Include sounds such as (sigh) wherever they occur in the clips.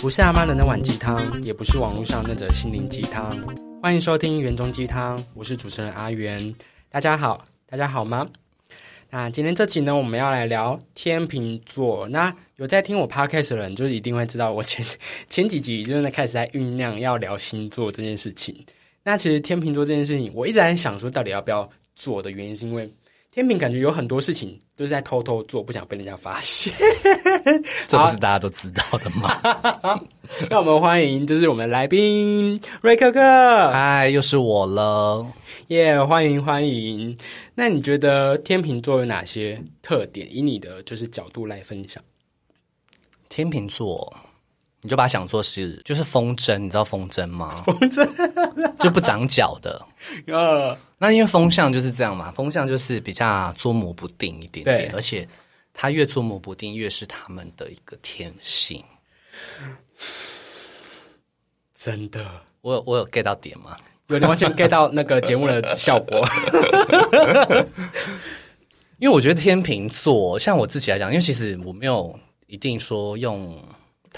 不是阿妈的那碗鸡汤，也不是网络上那则心灵鸡汤。欢迎收听《园中鸡汤》，我是主持人阿元。大家好，大家好吗？那今天这集呢，我们要来聊天秤座。那有在听我 podcast 的人，就是一定会知道，我前 (laughs) 前几集就是在开始在酝酿要聊星座这件事情。那其实天秤座这件事情，我一直在想说，到底要不要做的原因，是因为天秤感觉有很多事情都是在偷偷做，不想被人家发现。(laughs) 这不是大家都知道的吗？(laughs) 让我们欢迎，就是我们的来宾瑞克克。嗨，又是我了。耶，欢迎欢迎。那你觉得天秤座有哪些特点？以你的就是角度来分享。天秤座，你就把它想做是就是风筝，你知道风筝吗？(laughs) 风筝就不长脚的。(laughs) 呃，那因为风象就是这样嘛，风象就是比较捉摸不定一点对点，而且它越捉摸不定，越是他们的一个天性。(sighs) 真的，我有我有 get 到点吗？有点完全 get 到那个节目的效果。(laughs) 因为我觉得天秤座，像我自己来讲，因为其实我没有一定说用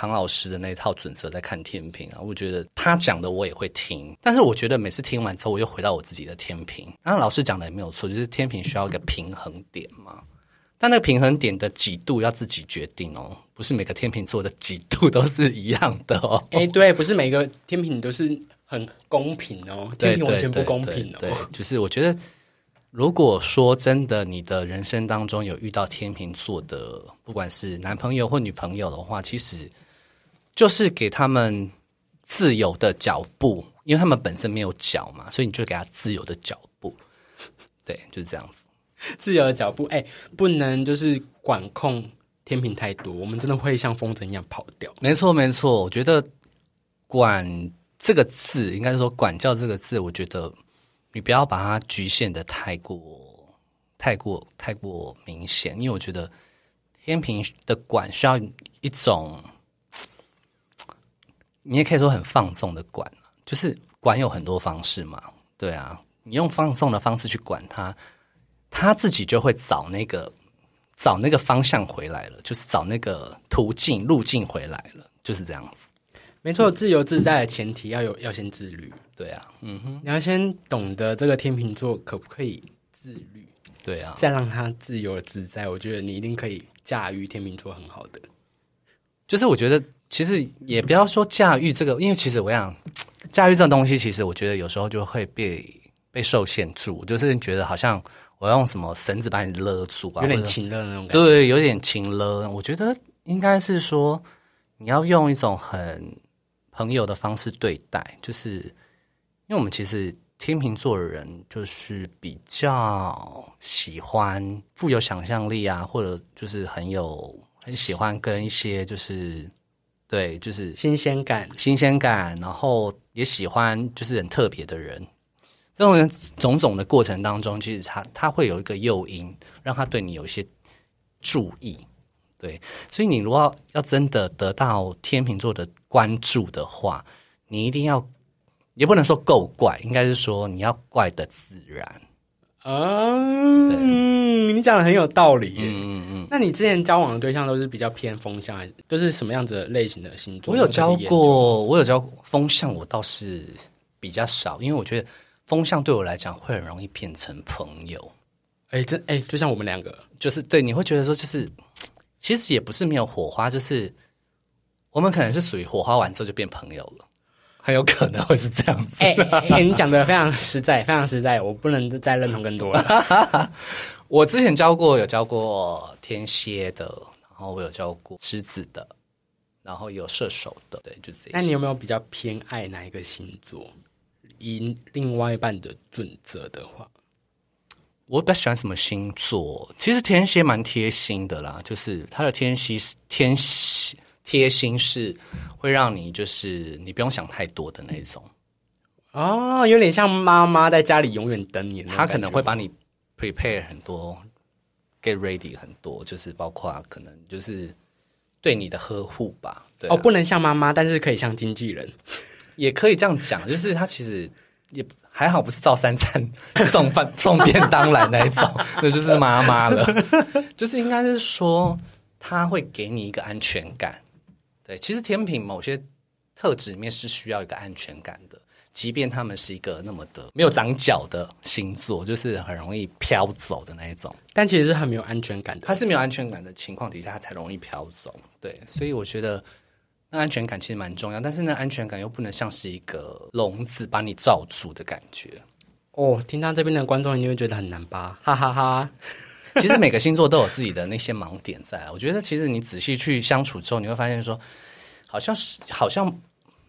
唐老师的那一套准则在看天平啊，我觉得他讲的我也会听，但是我觉得每次听完之后，我又回到我自己的天平。那老师讲的也没有错，就是天平需要一个平衡点嘛。但那个平衡点的几度要自己决定哦，不是每个天秤座的几度都是一样的哦。(laughs) 哎、对，不是每个天平都是很公平哦，天平完全不公平对对哦。就是我觉得，如果说真的你的人生当中有遇到天秤座的，不管是男朋友或女朋友的话，其实就是给他们自由的脚步，因为他们本身没有脚嘛，所以你就给他自由的脚步。(laughs) 对，就是这样子。自由的脚步，哎、不能就是管控天平太多，我们真的会像风筝一样跑掉。没错，没错。我觉得“管”这个字，应该是说“管教”这个字，我觉得你不要把它局限的太过、太过、太过明显，因为我觉得天平的管需要一种，你也可以说很放纵的管，就是管有很多方式嘛，对啊，你用放纵的方式去管他，他自己就会找那个。找那个方向回来了，就是找那个途径路径回来了，就是这样子。没错，自由自在的前提要有要先自律，对啊，嗯哼，你要先懂得这个天秤座可不可以自律，对啊，再让他自由自在。我觉得你一定可以驾驭天秤座很好的。就是我觉得其实也不要说驾驭这个，因为其实我想驾驭这种东西，其实我觉得有时候就会被被受限住，就是觉得好像我要用什么绳子把你勒住啊，有点或者情乐那种感觉。对，有点情勒。我觉得应该是说，你要用一种很朋友的方式对待，就是因为我们其实天秤座的人就是比较喜欢富有想象力啊，或者就是很有很喜欢跟一些就是对，就是新鲜感，新鲜感，然后也喜欢就是很特别的人。这种人种种的过程当中，其实他他会有一个诱因，让他对你有一些注意。对，所以你如果要要真的得到天秤座的关注的话，你一定要也不能说够怪，应该是说你要怪的自然。嗯，你讲的很有道理耶。嗯嗯嗯，那你之前交往的对象都是比较偏风向，还是都是什么样子的类型的星座？我有交过，我有交过风向，我倒是比较少，因为我觉得风向对我来讲会很容易变成朋友。哎，这哎，就像我们两个，就是对，你会觉得说，就是其实也不是没有火花，就是我们可能是属于火花完之后就变朋友了，很有可能会是这样子。哎你讲的非常实在，非常实在，我不能再认同更多了。(laughs) 我之前教过，有教过天蝎的，然后我有教过狮子的，然后有射手的，对，就这些。那你有没有比较偏爱哪一个星座？以另外一半的准则的话，我比较喜欢什么星座？其实天蝎蛮贴心的啦，就是他的天蝎天蝎贴心是会让你就是你不用想太多的那种。哦，有点像妈妈在家里永远等你他可能会把你 prepare 很多，get ready 很多，就是包括可能就是对你的呵护吧。对啊、哦，不能像妈妈，但是可以像经纪人。也可以这样讲，就是他其实也还好，不是照三餐送饭 (laughs) 送便当来那一种，(laughs) 那就是妈妈了。就是应该是说，他会给你一个安全感。对，其实甜品某些特质里面是需要一个安全感的，即便他们是一个那么的没有长脚的星座，就是很容易飘走的那一种。但其实是很没有安全感的。他是没有安全感的情况底下，他才容易飘走。对，所以我觉得那安全感其实蛮重要，但是那安全感又不能像是一个笼子把你罩住的感觉。哦，听到这边的观众一定会觉得很难吧？哈哈哈。(laughs) 其实每个星座都有自己的那些盲点在。我觉得其实你仔细去相处之后，你会发现说，好像是好像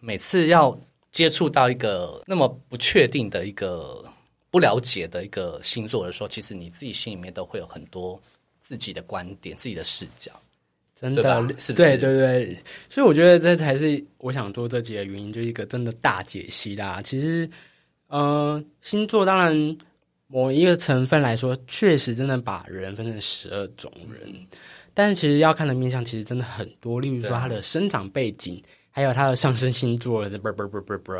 每次要接触到一个那么不确定的一个不了解的一个星座的时候，其实你自己心里面都会有很多自己的观点、自己的视角。真的，是？对对对，所以我觉得这才是我想做这几个原因，就是一个真的大解析啦。其实，呃，星座当然。某一个成分来说，确实真的把人分成十二种人，但是其实要看的面相其实真的很多。例如说他的生长背景，还有他的上升星座。不不不不不，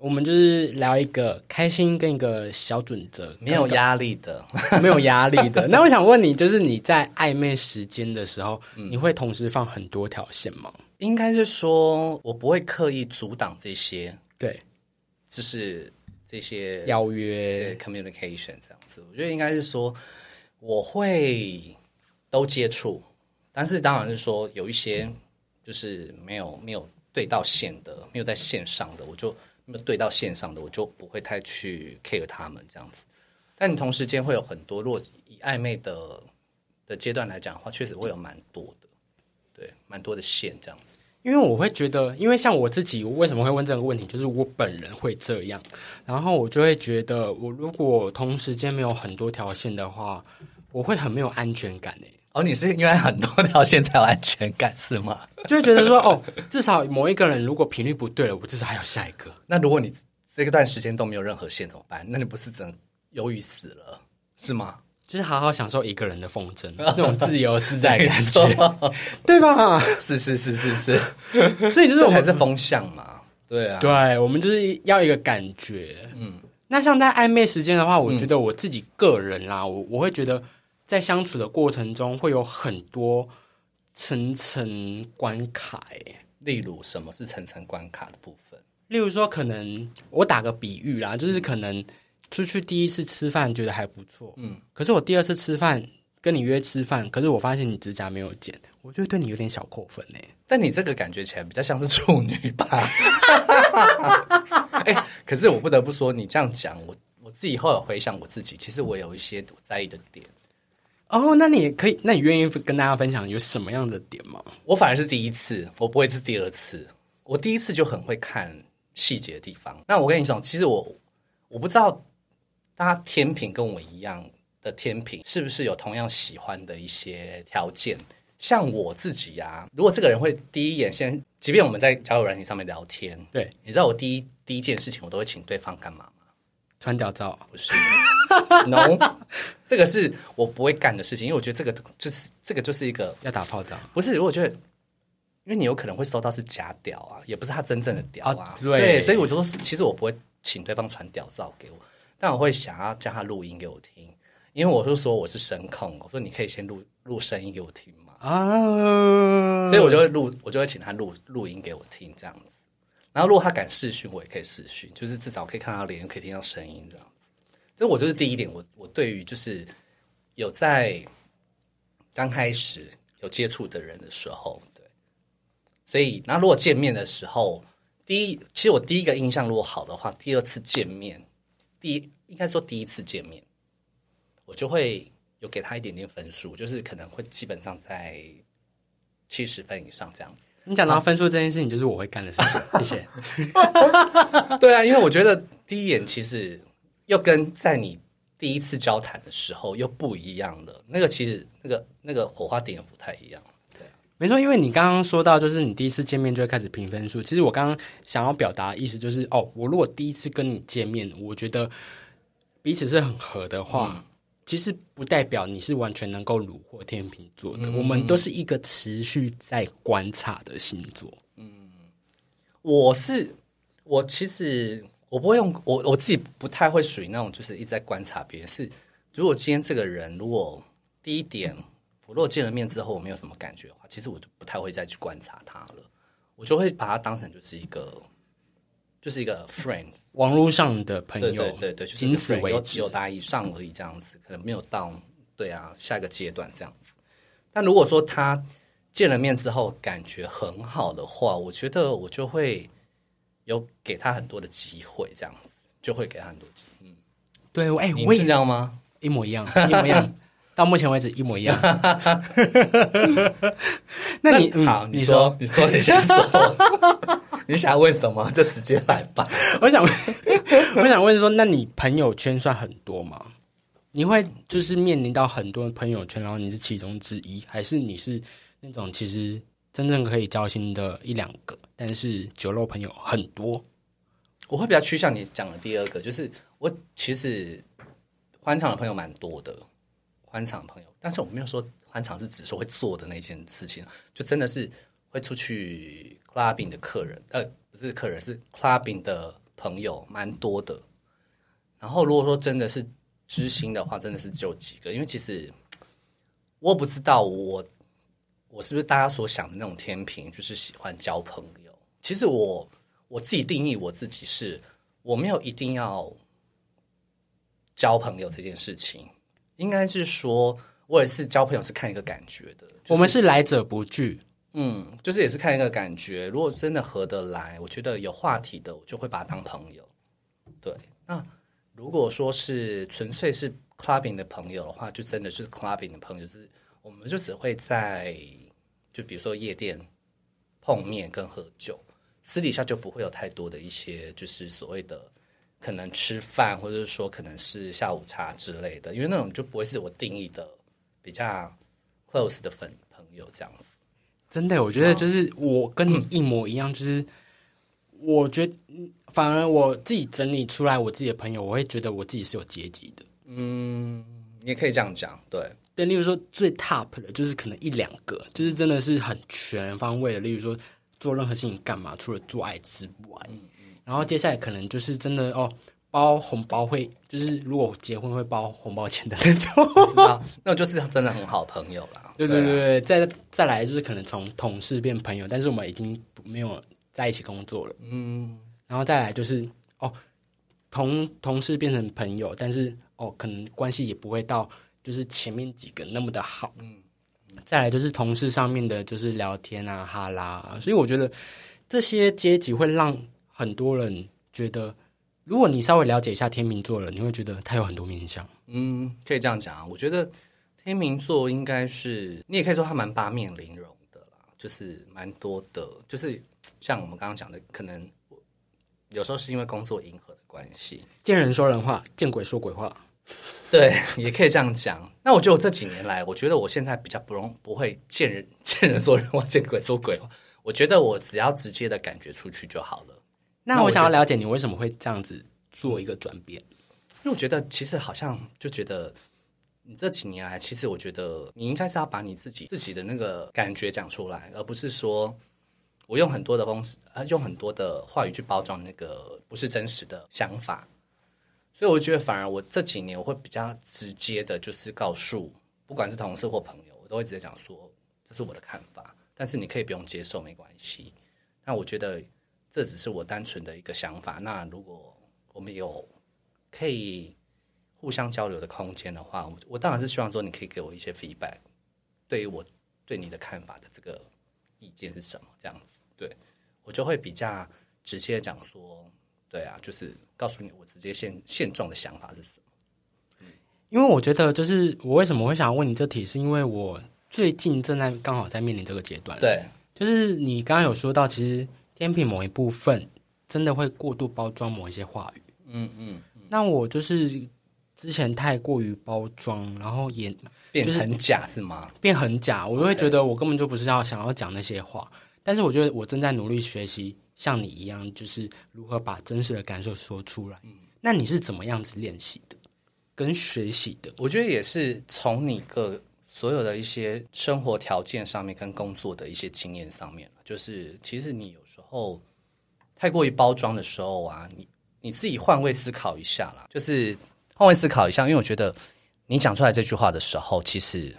我们就是聊一个开心跟一个小准则，没有压力的，(laughs) 没有压力的。那我想问你，就是你在暧昧时间的时候，你会同时放很多条线吗？应该是说我不会刻意阻挡这些，对，就是。这些邀约、communication 这样子，我觉得应该是说我会都接触，但是当然是说有一些就是没有没有对到线的，没有在线上的，我就没有对到线上的，我就不会太去 care 他们这样子。但你同时间会有很多，如果以暧昧的的阶段来讲的话，确实会有蛮多的，对，蛮多的线这样子。因为我会觉得，因为像我自己，为什么会问这个问题？就是我本人会这样，然后我就会觉得，我如果同时间没有很多条线的话，我会很没有安全感诶。哦，你是因为很多条线才有安全感是吗？就会觉得说，哦，至少某一个人如果频率不对了，我至少还有下一个。那如果你这段时间都没有任何线怎么办？那你不是真忧郁死了是吗？就是好好享受一个人的风筝，那种自由自在感觉，(laughs) (laughs) 对吧？是是是是是，(laughs) 所以就是我们是风向嘛，对啊，对，我们就是要一个感觉。嗯，那像在暧昧时间的话，我觉得我自己个人啦，我我会觉得在相处的过程中会有很多层层关卡。哎，例如什么是层层关卡的部分？例如说，可能我打个比喻啦，就是可能。出去第一次吃饭觉得还不错，嗯，可是我第二次吃饭跟你约吃饭，可是我发现你指甲没有剪，我就对你有点小扣分呢。但你这个感觉起来比较像是处女吧？(laughs) 哎，可是我不得不说，你这样讲，我我自己后来回想我自己，其实我有一些我在意的点。哦，那你可以，那你愿意跟大家分享有什么样的点吗？我反而是第一次，我不会是第二次。我第一次就很会看细节的地方。那我跟你说，其实我我不知道。大家天平跟我一样的天平，是不是有同样喜欢的一些条件？像我自己呀，如果这个人会第一眼先，即便我们在交友软件上面聊天，对，你知道我第一第一件事情，我都会请对方干嘛吗？穿屌照？不是，no，这个是我不会干的事情，因为我觉得这个就是这个就是一个要打炮的，不是？如果觉得，因为你有可能会收到是假屌啊，也不是他真正的屌啊，对，所以我就说，其实我不会请对方传屌照给我。但我会想要叫他录音给我听，因为我是说我是声控，我说你可以先录录声音给我听嘛啊，所以我就会录，我就会请他录录音给我听这样子。然后如果他敢视讯，我也可以视讯，就是至少可以看到脸，可以听到声音这样子。这我就是第一点，我我对于就是有在刚开始有接触的人的时候，对，所以那如果见面的时候，第一其实我第一个印象如果好的话，第二次见面。第应该说第一次见面，我就会有给他一点点分数，就是可能会基本上在七十分以上这样子。你讲到分数这件事情，就是我会干的事情。谢谢。(laughs) 对啊，因为我觉得第一眼其实又跟在你第一次交谈的时候又不一样了，那个其实那个那个火花点不太一样。没错，因为你刚刚说到，就是你第一次见面就会开始评分数。其实我刚刚想要表达的意思就是，哦，我如果第一次跟你见面，我觉得彼此是很合的话，其实不代表你是完全能够虏获天秤座的。我们都是一个持续在观察的星座。嗯，我是我其实我不会用我我自己不太会属于那种就是一直在观察别人。是如果今天这个人如果第一点，我如果见了面之后我没有什么感觉的话，其实我就不太会再去观察他了。我就会把他当成就是一个就是一个 friend，网络上的朋友，对对对，就是仅此为止。有达以上而已，这样子可能没有到对啊下一个阶段这样子。但如果说他见了面之后感觉很好的话，我觉得我就会有给他很多的机会，这样子就会给他很多机会。对，哎、你是我也这样吗？一模一样，一模一样。到目前为止一模一样。(laughs) 那你嗯好，你你说，你说，你先说，(laughs) 你想问什么就直接来吧。(laughs) 我想，我想问说，那你朋友圈算很多吗？你会就是面临到很多朋友圈，然后你是其中之一，还是你是那种其实真正可以交心的一两个，但是酒肉朋友很多？我会比较趋向你讲的第二个，就是我其实欢场的朋友蛮多的，欢场朋友，但是我没有说欢场是指说会做的那件事情，就真的是会出去 clubbing 的客人，呃，不是客人，是 clubbing 的朋友蛮多的。然后如果说真的是知心的话，真的是只有几个，因为其实我不知道我我是不是大家所想的那种天平，就是喜欢交朋友。其实我我自己定义我自己是，我没有一定要交朋友这件事情，应该是说我也是交朋友是看一个感觉的。就是我们是来者不拒，嗯，就是也是看一个感觉。如果真的合得来，我觉得有话题的，我就会把他当朋友。对，那如果说是纯粹是 clubbing 的朋友的话，就真的是 clubbing 的朋友，就是我们就只会在就比如说夜店碰面跟喝酒，私底下就不会有太多的一些就是所谓的可能吃饭，或者是说可能是下午茶之类的，因为那种就不会是我定义的比较 close 的粉朋友这样子。真的，我觉得就是我跟你一模一样，就是我觉得嗯反而我自己整理出来我自己的朋友，我会觉得我自己是有阶级的。嗯，你也可以这样讲，对，对，例如说最 top 的就是可能一两个，就是真的是很全方位的，例如说做任何事情干嘛，除了做爱之外，然后接下来可能就是真的哦，包红包会，就是如果结婚会包红包钱的那种。知道，那就是真的很好朋友啦。(laughs) 对对啊对对，再再来就是可能从同事变朋友，但是我们已经没有在一起工作了。嗯，然后再来就是哦，同同事变成朋友，但是哦，可能关系也不会到就是前面几个那么的好。嗯，再来就是同事上面的，就是聊天啊、哈拉啊，所以我觉得这些阶级会让很多人觉得，如果你稍微了解一下天秤座了，你会觉得他有很多面相。嗯，可以这样讲啊。我觉得天秤座应该是，你也可以说他蛮八面玲珑的啦，就是蛮多的，就是像我们刚刚讲的，可能有时候是因为工作迎合的关系，见人说人话，见鬼说鬼话。对，也可以这样讲。那我觉得我这几年来，我觉得我现在比较不容不会见人见人说人话，见鬼说鬼话。我觉得我只要直接的感觉出去就好了。那我想要了解你为什么会这样子做一个转变。因为我觉得其实好像就觉得你这几年来，其实我觉得你应该是要把你自己自己的那个感觉讲出来，而不是说我用很多的方式，呃，用很多的话语去包装那个不是真实的想法。所以我觉得反而我这几年我会比较直接的，就是告诉不管是同事或朋友，我都会直接讲说这是我的看法，但是你可以不用接受没关系。那我觉得这只是我单纯的一个想法。那如果我们有可以互相交流的空间的话，我我当然是希望说你可以给我一些 feedback，对于我对你的看法的这个意见是什么，这样子，对我就会比较直接地讲说，对啊，就是告诉你我直接现现状的想法是什么。因为我觉得，就是我为什么会想要问你这题，是因为我最近正在刚好在面临这个阶段。，对，就是你刚刚有说到，其实天平某一部分真的会过度包装某一些话语。嗯嗯，那我就是之前太过于包装，然后也变很假是吗？变很假，我就会觉得我根本就不是要想要讲那些话。但是我觉得我正在努力学习，像你一样，就是如何把真实的感受说出来。嗯那你是怎么样子练习的，跟学习的？我觉得也是从你个所有的一些生活条件上面跟工作的一些经验上面，就是其实你有时候太过于包装的时候啊，你你自己换位思考一下啦，就是换位思考一下，因为我觉得你讲出来这句话的时候，其实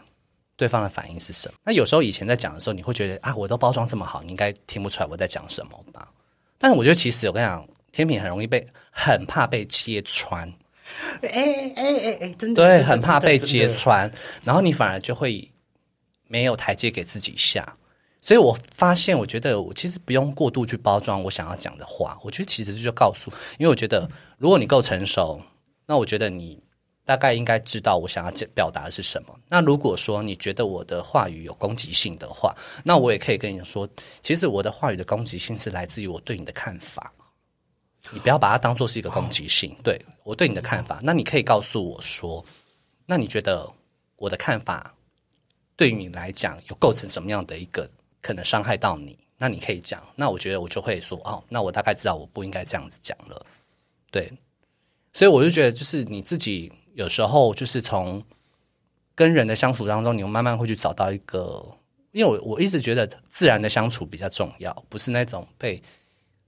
对方的反应是什么？那有时候以前在讲的时候，你会觉得啊，我都包装这么好，你应该听不出来我在讲什么吧？但是我觉得其实我跟你讲，天平很容易被很怕被揭穿。哎哎哎哎，真的对，很怕被揭穿，然后你反而就会没有台阶给自己下。所以我发现，我觉得我其实不用过度去包装我想要讲的话。我觉得其实就告诉，因为我觉得如果你够成熟，那我觉得你大概应该知道我想要表达的是什么。那如果说你觉得我的话语有攻击性的话，那我也可以跟你说，其实我的话语的攻击性是来自于我对你的看法。你不要把它当做是一个攻击性，对我对你的看法。那你可以告诉我说，那你觉得我的看法对于你来讲有构成什么样的一个可能伤害到你？那你可以讲，那我觉得我就会说，哦，那我大概知道我不应该这样子讲了。对，所以我就觉得，就是你自己有时候就是从跟人的相处当中，你慢慢会去找到一个，因为我我一直觉得自然的相处比较重要，不是那种被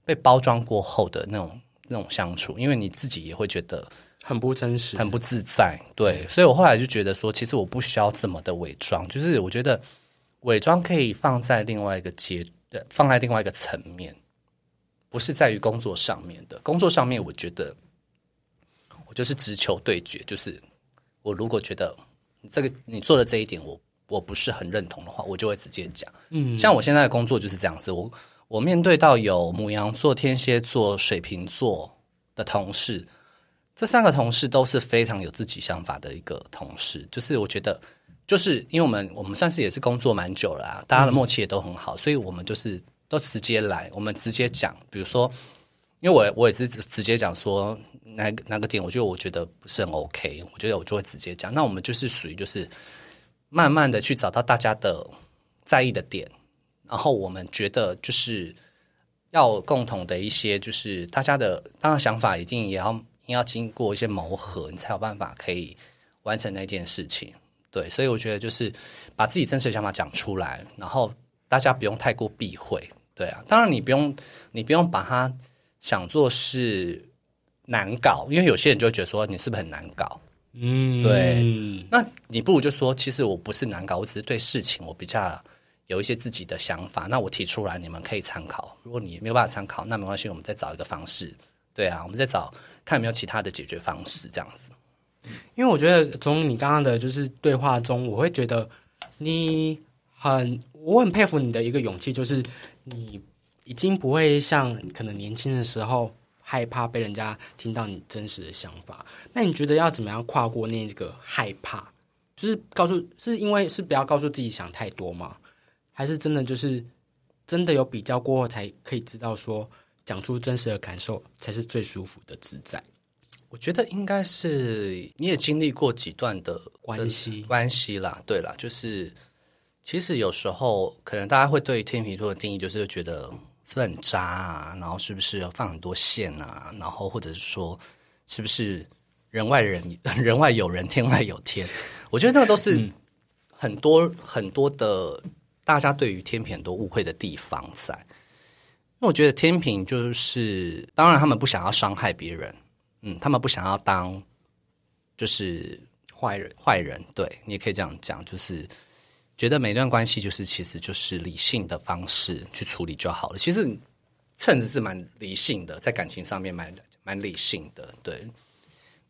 被包装过后的那种那种相处，因为你自己也会觉得很不真实，很不自在。对，所以我后来就觉得说，其实我不需要这么的伪装，就是我觉得伪装可以放在另外一个阶，呃放在另外一个层面，不是在于工作上面的。工作上面，我觉得我就是直球对决，就是我如果觉得这个你做的这一点我我不是很认同的话，我就会直接讲。嗯，像我现在的工作就是这样子，我我面对到有母羊座、天蝎座、水瓶座的同事，这三个同事都是非常有自己想法的一个同事，就是我觉得，就是因为我们我们算是也是工作蛮久了啊，大家的默契也都很好，所以我们就是都直接来，我们直接讲，比如说，因为我我也是直接讲说哪个哪个点，我觉得我觉得不是很 OK，我觉得我就会直接讲，那我们就是属于就是慢慢的去找到大家的在意的点，然后我们觉得就是要共同的一些，就是大家的当然想法一定也要要经过一些磨合，你才有办法可以完成那件事情。对，所以我觉得就是把自己真实的想法讲出来，然后大家不用太过避讳。对啊，当然你不用你不用把它想做是难搞，因为有些人就会觉得说你是不是很难搞？嗯，对那你不如就说，其实我不是难搞，我只是对事情我比较有一些自己的想法。那我提出来，你们可以参考。如果你没有办法参考，那没关系，我们再找一个方式。对啊，我们再找看有没有其他的解决方式，这样子。因为我觉得从你刚刚的就是对话中，我会觉得你很，我很佩服你的一个勇气，就是你已经不会像可能年轻的时候害怕被人家听到你真实的想法。那你觉得要怎么样跨过那个害怕？就是告诉，是因为是不要告诉自己想太多吗？还是真的就是真的有比较过后才可以知道说讲出真实的感受才是最舒服的自在我觉得应该是你也经历过几段的关系？关系啦，对啦，就是其实有时候可能大家会对天秤座的定义就是觉得是不是很渣啊，然后是不是放很多线啊，然后或者是说是不是人外人 (laughs) 人外有人，天外有天？我觉得那个都是很多、很多的大家对于天平很多误会的地方在。因为我觉得天平就是，当然他们不想要伤害别人，嗯，他们不想要当就是坏人坏人，对你也可以这样讲，就是觉得每段关系就是其实就是理性的方式去处理就好了。其实趁子是蛮理性的，在感情上面蛮蛮理性的，对。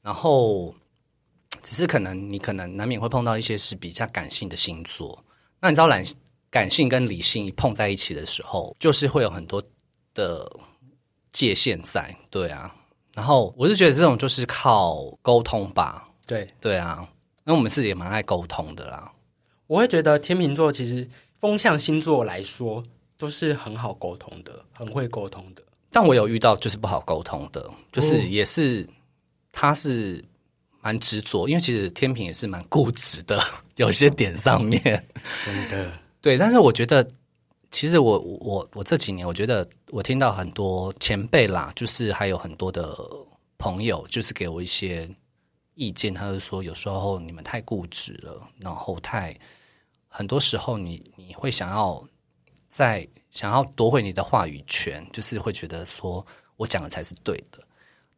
然后只是可能你可能难免会碰到一些是比较感性的星座，那你知道感感性跟理性碰在一起的时候，就是会有很多的界限在，对啊。然后我是觉得这种就是靠沟通吧，对。对啊，因为我们自己也蛮爱沟通的啦。我会觉得天秤座其实风象星座来说都是很好沟通的，很会沟通的。但我有遇到就是不好沟通的，就是哦也是、他是蛮执着，因为其实天平也是蛮固执的，(laughs) 有些点上面。真的，对，但是我觉得，其实我我我这几年，我觉得我听到很多前辈啦，就是还有很多的朋友，就是给我一些意见，他就说有时候你们太固执了，然后太很多时候你你会想要在想要夺回你的话语权，就是会觉得说我讲的才是对的。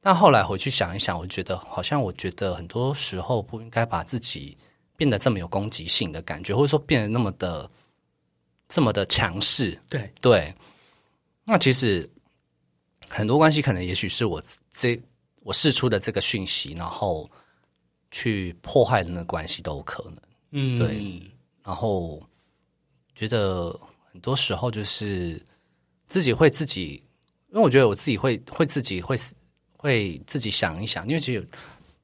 但后来回去想一想，我觉得好像我觉得很多时候不应该把自己变得这么有攻击性的感觉，或者说变得那么的这么的强势。对。对，那其实很多关系可能也许是我这我试出的这个讯息，然后去破坏的那个关系都有可能。嗯，对。然后觉得很多时候就是自己会自己，因为我觉得我自己会会自己会会自己想一想，因为其实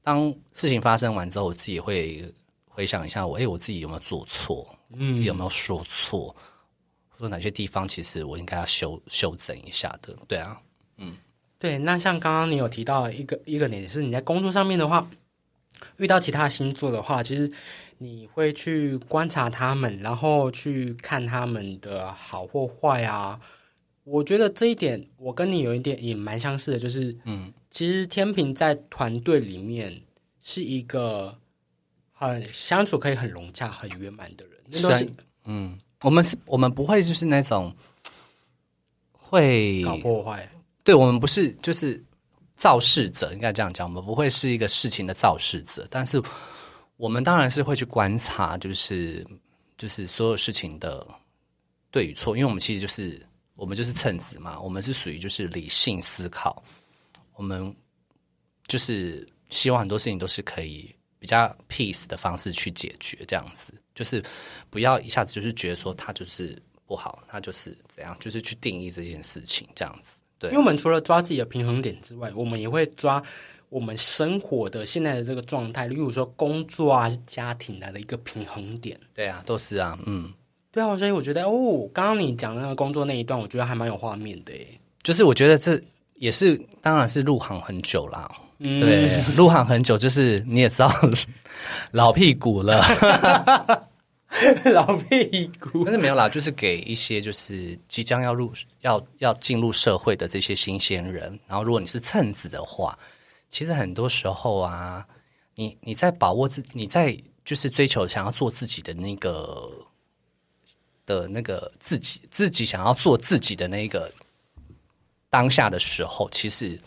当事情发生完之后，我自己会回想一下我，哎，我自己有没有做错，嗯。自己有没有说错，或者哪些地方其实我应该要修修整一下的，对啊，嗯。对，那像刚刚你有提到一个一个点是你在工作上面的话，遇到其他星座的话，其实你会去观察他们，然后去看他们的好或坏啊。我觉得这一点我跟你有一点也蛮相似的，就是嗯，其实天平在团队里面是一个很相处可以很融洽、很圆满的人，那都是是嗯，我们是我们不会就是那种会搞破坏。对我们不是就是肇事者，应该这样讲，我们不会是一个事情的肇事者，但是我们当然是会去观察，就是就是所有事情的对与错，因为我们其实就是我们就是称职嘛，我们是属于就是理性思考，我们就是希望很多事情都是可以比较 peace 的方式去解决，这样子就是不要一下子就是觉得说他就是不好，他就是怎样，就是去定义这件事情这样子。对因为我们除了抓自己的平衡点之外，我们也会抓我们生活的现在的这个状态，例如说工作啊、家庭啊的一个平衡点。对啊，都是啊，嗯，对啊，所以我觉得哦，刚刚你讲的那个工作那一段，我觉得还蛮有画面的诶。就是我觉得这也是，当然是入行很久啦。嗯，对，入行很久，就是你也知道 (laughs) 老屁股了，(laughs) (laughs) 老屁股但。是没有啦，就是给一些就是即将要入要要进入社会的这些新鲜人，然后如果你是蹭子的话，其实很多时候啊，你你在把握自你在就是追求想要做自己的那个的那个自己自己想要做自己的那个当下的时候，其实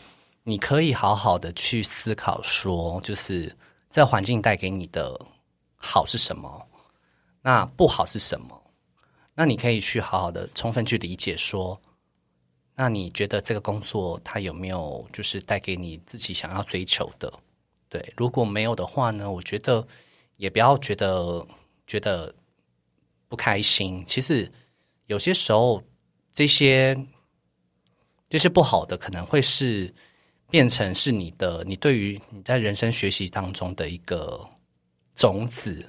你可以好好的去思考说，就是这环境带给你的好是什么，那不好是什么？那你可以去好好的充分去理解说，那你觉得这个工作它有没有就是带给你自己想要追求的？对，如果没有的话呢，我觉得也不要觉得觉得不开心。其实有些时候这些这些不好的可能会是变成是你的你对于你在人生学习当中的一个种子，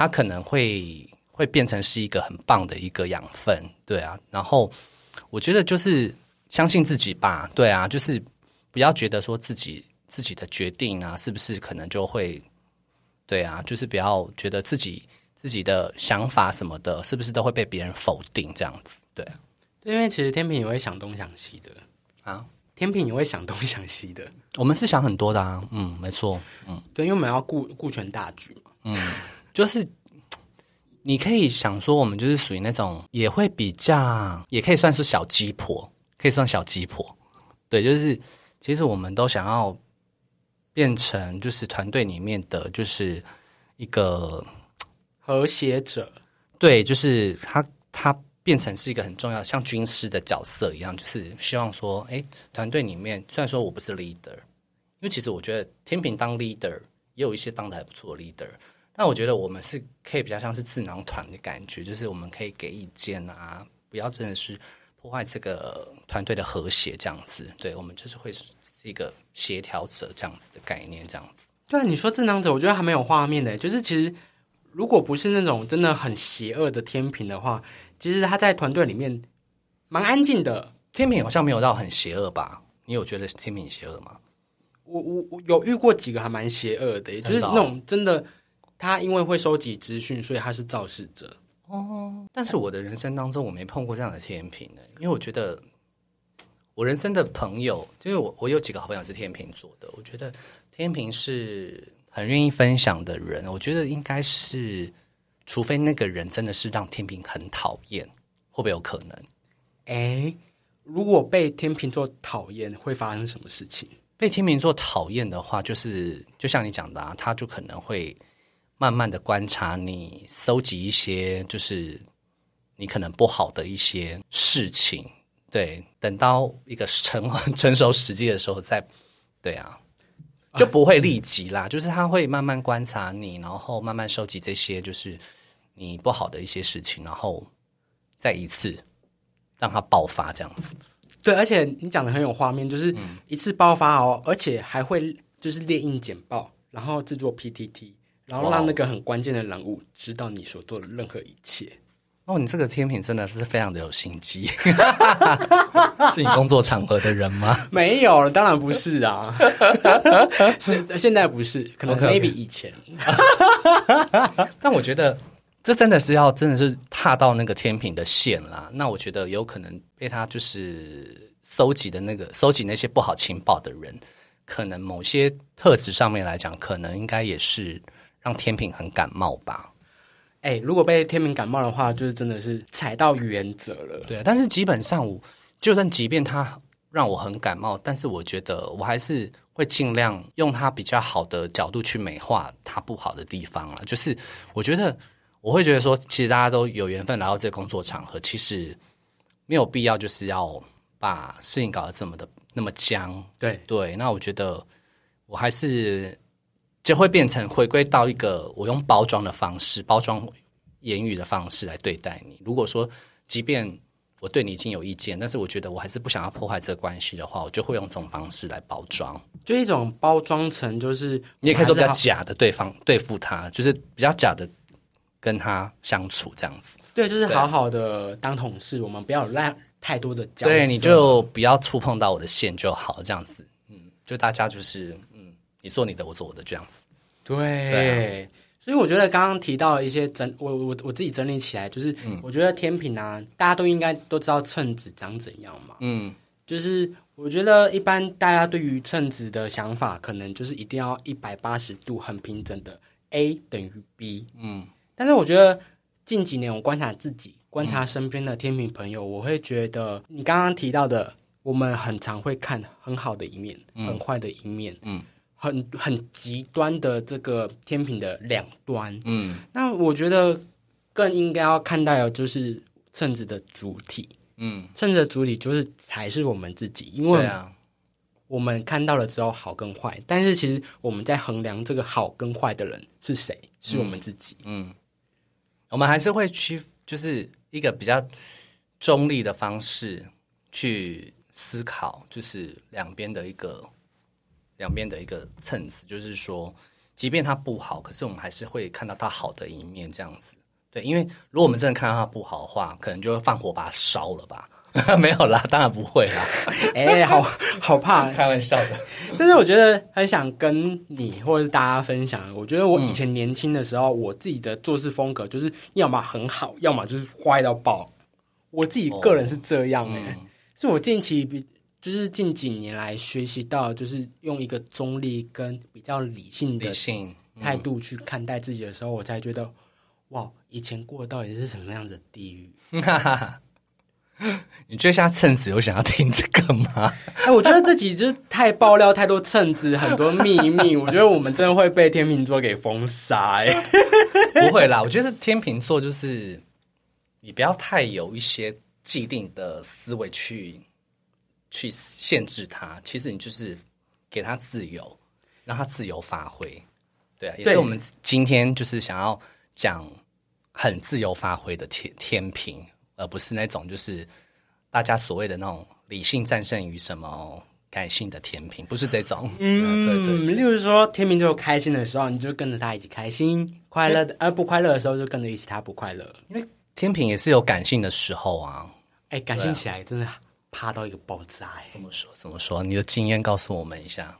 它可能会会变成是一个很棒的一个养分，对啊。然后我觉得就是相信自己吧，对啊，就是不要觉得说自己自己的决定啊，是不是可能就会，对啊，就是不要觉得自己自己的想法什么的，是不是都会被别人否定这样子，对啊。因为其实天平也会想东想西的啊，天平也会想东想西的。我们是想很多的啊，嗯，没错，嗯对，因为我们要顾顾全大局嘛。嗯，就是 (tsk) 你可以想说，我们就是属于那种也会比较，也可以算是小鸡婆，可以算小鸡婆。对，就是其实我们都想要变成就是团队里面的就是一个和谐者，对，就是他他变成是一个很重要，像军师的角色一样，就是希望说，哎，团队里面虽然说我不是 leader，因为其实我觉得天平当 leader 也有一些当的还不错的 leader，但我觉得我们是可以比较像是智囊团的感觉，就是我们可以给意见啊，不要真的是破坏这个团队的和谐这样子。对我们就是会是一个协调者这样子的概念，这样子。对啊，你说智囊者，我觉得还蛮有画面的。就是其实如果不是那种真的很邪恶的天平的话，其实他在团队里面蛮安静的。天平好像没有到很邪恶吧？你有觉得天平邪恶吗？我我我有遇过几个还蛮邪恶的，就是那种真的，他因为会收集资讯，所以他是肇事者。哦但是我的人生当中，我没碰过这样的天平的，因为我觉得我人生的朋友，就是我我有几个好朋友是天秤座的，我觉得天平是很愿意分享的人，我觉得应该是，除非那个人真的是让天平很讨厌，会不会有可能？哎，如果被天秤座讨厌，会发生什么事情？被天秤座讨厌的话，就是就像你讲的啊，他就可能会慢慢的观察你，搜集一些就是你可能不好的一些事情。对，等到一个成成熟时机的时候再，对啊，就不会立即啦，就是他会慢慢观察你，然后慢慢收集这些就是你不好的一些事情，然后再一次让它爆发这样子。对，而且你讲的很有画面，就是一次爆发哦，而且还会就是列印简报，然后制作 PPT，然后让那个很关键的人物知道你所做的任何一切。哦，你这个天平真的是非常的有心机，(laughs) 是你工作场合的人吗？没有，当然不是啊，(laughs) 现现在不是，可能 maybe 以前。(laughs) 但我觉得这真的是要真的是踏到那个天平的线啦。那我觉得有可能被他就是搜集的那个搜集那些不好情报的人，可能某些特质上面来讲，可能应该也是让天平很感冒吧。哎，如果被天平感冒的话，就是真的是踩到原则了。对，但是基本上我，就算即便他让我很感冒，但是我觉得我还是会尽量用他比较好的角度去美化他不好的地方啊。就是我觉得我会觉得说，其实大家都有缘分来到这个工作场合，其实没有必要就是要把事情搞得这么的那么僵。对对，那我觉得我还是。就会变成回归到一个我用包装的方式、包装言语的方式来对待你。如果说，即便我对你已经有意见，但是我觉得我还是不想要破坏这个关系的话，我就会用这种方式来包装，就一种包装成就是你也可以说比较假的对方对付他，就是比较假的跟他相处这样子。对，就是好好的当同事，我们不要赖太多的交。对，你就不要触碰到我的线就好，这样子。嗯，就大家就是。你做你的，我做我的，这样子。对，所以我觉得刚刚提到一些整，我我我自己整理起来，就是我觉得天平啊，大家都应该都知道秤子长怎样嘛。嗯，就是我觉得一般大家对于秤子的想法，可能就是一定要一百八十度很平整的 A 等于 B。嗯，但是我觉得近几年我观察自己，观察身边的天平朋友，我会觉得你刚刚提到的，我们很常会看很好的一面，很坏的一面。嗯。很很极端的这个天平的两端，嗯，那我觉得更应该要看待的就是秤子的主体，嗯，秤子的主体就是才是我们自己，因为啊，我们看到了之后好跟坏，但是其实我们在衡量这个好跟坏的人是谁，是我们自己，嗯，我们还是会去就是一个比较中立的方式去思考，就是两边的一个。两边的一个层次，就是说，即便它不好，可是我们还是会看到它好的一面，这样子。对，因为如果我们真的看到它不好的话，可能就会放火把它烧了吧？(laughs) 没有啦，当然不会啦。(laughs) 哎，好好怕，开玩笑的。但是我觉得很想跟你或者是大家分享，我觉得我以前年轻的时候，我自己的做事风格就是要么很好，要么就是坏到爆。我自己个人是这样哎，是我近期比。就是近几年来学习到，就是用一个中立跟比较理性的态度去看待自己的时候，我才觉得，哇，以前过到底是什么样子的地狱？(laughs) 你觉得像蹭子有想要听这个吗？(laughs) 哎，我觉得这集就是太爆料太多蹭子很多秘密，我觉得我们真的会被天秤座给封杀。哎，(laughs) 不会啦，我觉得天秤座就是你不要太有一些既定的思维去。去限制他，其实你就是给他自由，让他自由发挥。对啊，也是我们今天就是想要讲很自由发挥的天天平，而不是那种就是大家所谓的那种理性战胜于什么感性的天平，不是这种。嗯，对对。例如说，天平座开心的时候，你就跟着他一起开心；快乐的，而不快乐的时候，就跟着一起他不快乐。因为天平也是有感性的时候啊。哎，感性起来真的。怕到一个爆炸！怎么说？怎么说？你的经验告诉我们一下。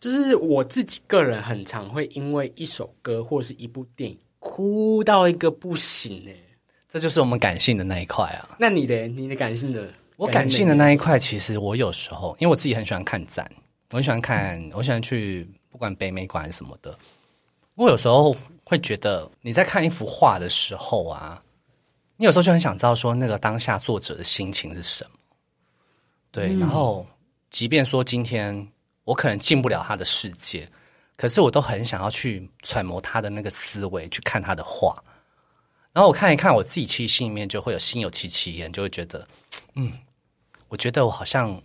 就是我自己个人很常会因为一首歌或是一部电影哭到一个不行哎，这就是我们感性的那一块啊。那你的你的感性的，我感性的那一块，其实我有时候因为我自己很喜欢看展，我很喜欢看，我喜欢去不管北美馆什么的。我有时候会觉得你在看一幅画的时候啊。你有时候就很想知道说那个当下作者的心情是什么。对，然后即便说今天我可能进不了他的世界，可是我都很想要去揣摩他的那个思维，去看他的画。然后我看一看，我自己其实心里面就会有心有戚戚焉，就会觉得，嗯，我觉得我好像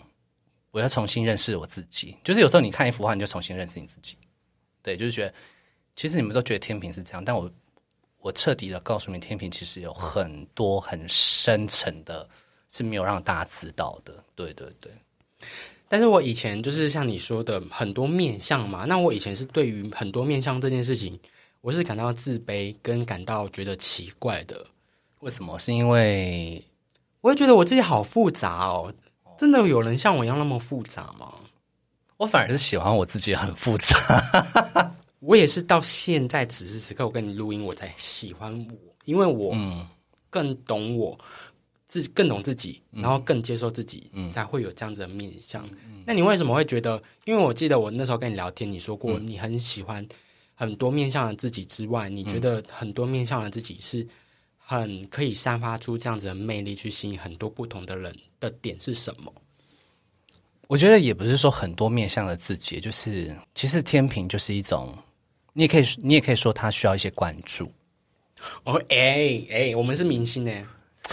我要重新认识我自己。就是有时候你看一幅画，你就重新认识你自己。对，就是觉得其实你们都觉得天平是这样，但我我彻底的告诉你，天平其实有很多很深沉的，是没有让大家知道的。对对对。但是我以前就是像你说的很多面相嘛，那我以前是对于很多面相这件事情。我是感到自卑，跟感到觉得奇怪的。为什么？是因为我会觉得我自己好复杂哦。真的有人像我一样那么复杂吗？我反而是喜欢我自己很复杂。(laughs) 我也是到现在此时此刻，我跟你录音，我才喜欢我，因为我更懂我自，更懂自己，然后更接受自己，才会有这样子的面相。那你为什么会觉得？因为我记得我那时候跟你聊天，你说过你很喜欢。很多面向的自己之外，你觉得很多面向的自己是很可以散发出这样子的魅力，去吸引很多不同的人的点是什么？我觉得也不是说很多面向的自己，就是其实天平就是一种，你也可以你也可以说他需要一些关注。哦，哎哎，我们是明星呢，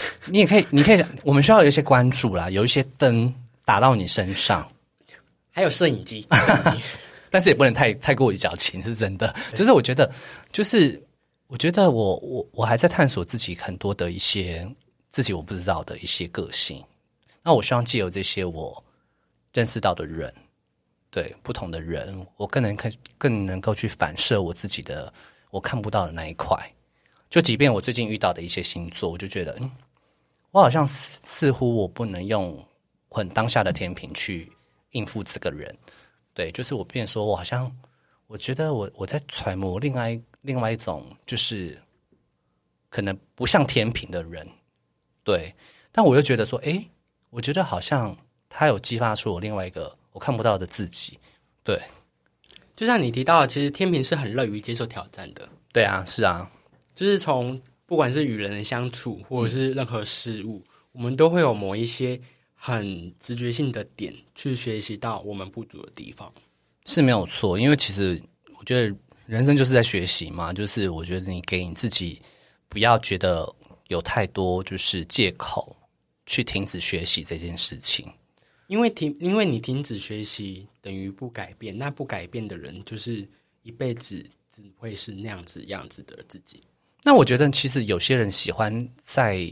(laughs) 你也可以你可以讲，我们需要有一些关注啦，有一些灯打到你身上，(laughs) 还有 (laughs) 摄影机。但是也不能太太过于矫情，是真的。就是我觉得，就是我觉得我我我还在探索自己很多的一些自己我不知道的一些个性。那我希望借由这些我认识到的人，对不同的人，我更能更更能够去反射我自己的我看不到的那一块。就即便我最近遇到的一些星座，我就觉得，嗯，我好像似似乎我不能用很当下的天平去应付这个人。对，就是我变说，我好像我觉得我我在揣摩另外另外一种，就是可能不像天平的人，对，但我又觉得说，哎，我觉得好像他有激发出我另外一个我看不到的自己，对，就像你提到，其实天平是很乐于接受挑战的，对啊，是啊，就是从不管是与人的相处，或者是任何事物，我们都会有某一些。很直觉性的点去学习到我们不足的地方是没有错，因为其实我觉得人生就是在学习嘛。就是我觉得你给你自己不要觉得有太多就是借口去停止学习这件事情，因为停，因为你停止学习等于不改变，那不改变的人就是一辈子只会是那样子样子的自己。那我觉得其实有些人喜欢在。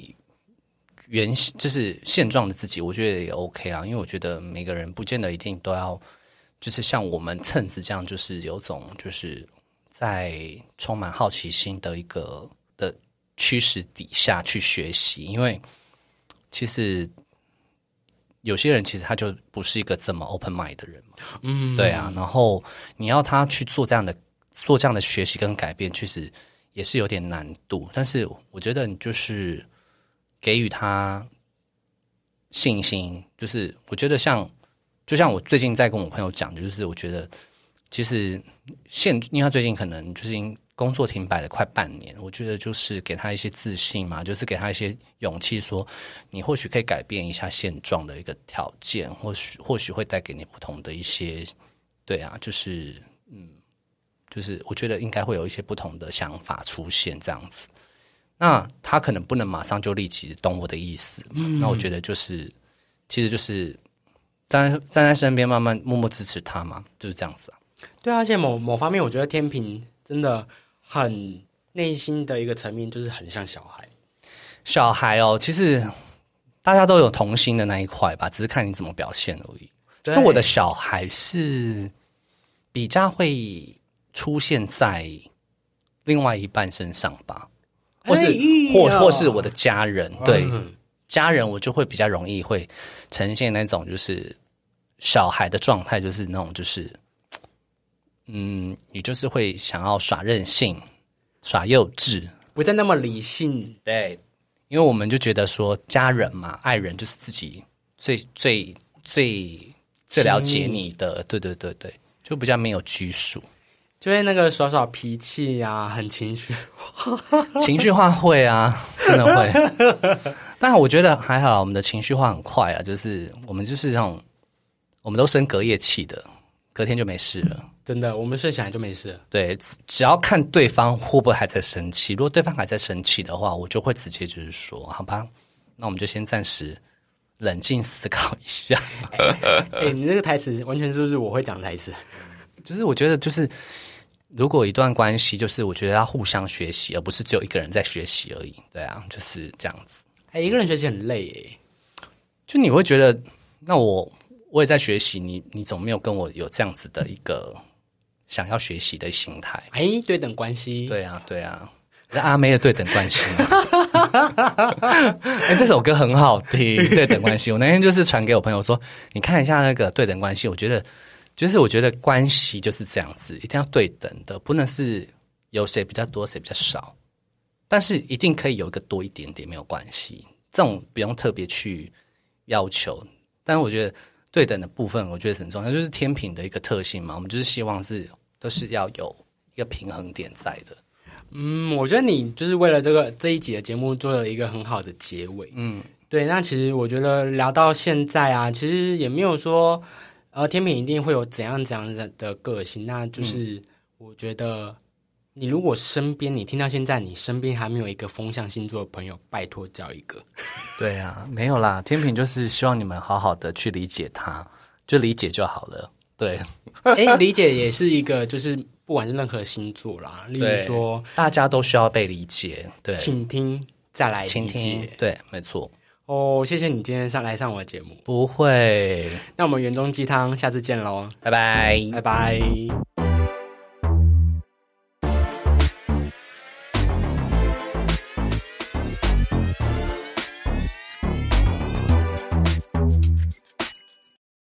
原就是现状的自己，我觉得也 OK 啊，因为我觉得每个人不见得一定都要，就是像我们蹭子这样，就是有种就是在充满好奇心的一个的驱使底下去学习，因为其实有些人其实他就不是一个这么 open mind 的人嘛，嗯，对啊，然后你要他去做这样的做这样的学习跟改变，确实也是有点难度，但是我觉得你就是。给予他信心，就是我觉得像，就像我最近在跟我朋友讲，就是我觉得其实现，因为他最近可能就是工作停摆了快半年，我觉得就是给他一些自信嘛，就是给他一些勇气，说你或许可以改变一下现状的一个条件，或许或许会带给你不同的一些，对啊，就是，就是我觉得应该会有一些不同的想法出现这样子。那他可能不能马上就立即懂我的意思，那我觉得就是，其实就是站站在身边，慢慢默默支持他嘛，就是这样子啊。对啊，而且某某方面，我觉得天平真的很内心的一个层面，就是很像小孩。小孩哦，其实大家都有童心的那一块吧，只是看你怎么表现而已。就我的小孩是比较会出现在另外一半身上吧。或是或或是我的家人，对。家人我就会比较容易会呈现那种就是小孩的状态，就是那种就是，嗯，你就是会想要耍任性、耍幼稚，不再那么理性。对，因为我们就觉得说家人嘛，爱人就是自己最最最最了解你的，对对对对，就比较没有拘束。就会那个耍耍脾气啊，很情绪。(laughs) 情绪化会啊，真的会。但我觉得还好，我们的情绪化很快啊，就是我们就是那种，我们都生隔夜气的，隔天就没事了。真的，我们睡起来就没事了。对，只要看对方会不会还在生气，如果对方还在生气的话，我就会直接就是说，好吧，那我们就先暂时冷静思考一下。哎、你这个台词完全就是我会讲的台词。(laughs) 就是我觉得，就是如果一段关系，就是我觉得要互相学习，而不是只有一个人在学习而已。对啊，就是这样子。哎、一个人学习很累哎。就你会觉得，那我我也在学习，你你怎么没有跟我有这样子的一个想要学习的心态？哎、对等关系。对啊，对啊，那阿妹的对等关系嘛。哎、这首歌很好听，对等关系。我那天就是传给我朋友说，你看一下那个对等关系，我觉得就是我觉得关系就是这样子，一定要对等的，不能是有谁比较多，谁比较少，但是一定可以有一个多一点点没有关系，这种不用特别去要求。但是我觉得对等的部分，我觉得很重要，就是天平的一个特性嘛，我们就是希望是都是要有一个平衡点在的。嗯，我觉得你就是为了这个这一集的节目做了一个很好的结尾。嗯，对，那其实我觉得聊到现在啊，其实也没有说，呃，天平一定会有怎样怎样的的个性。那就是我觉得，你如果身边你听到现在，你身边还没有一个风象星座的朋友，拜托找一个。(laughs) 对啊，没有啦，天平就是希望你们好好的去理解他，就理解就好了。对，哎，(laughs) 理解也是一个，就是不管是任何星座啦，例如说大家都需要被理解。对，请听，再来倾理解。，听对，没错，哦，谢谢你今天上来上我的节目。不会，那我们园中鸡汤，下次见喽，拜拜。拜拜。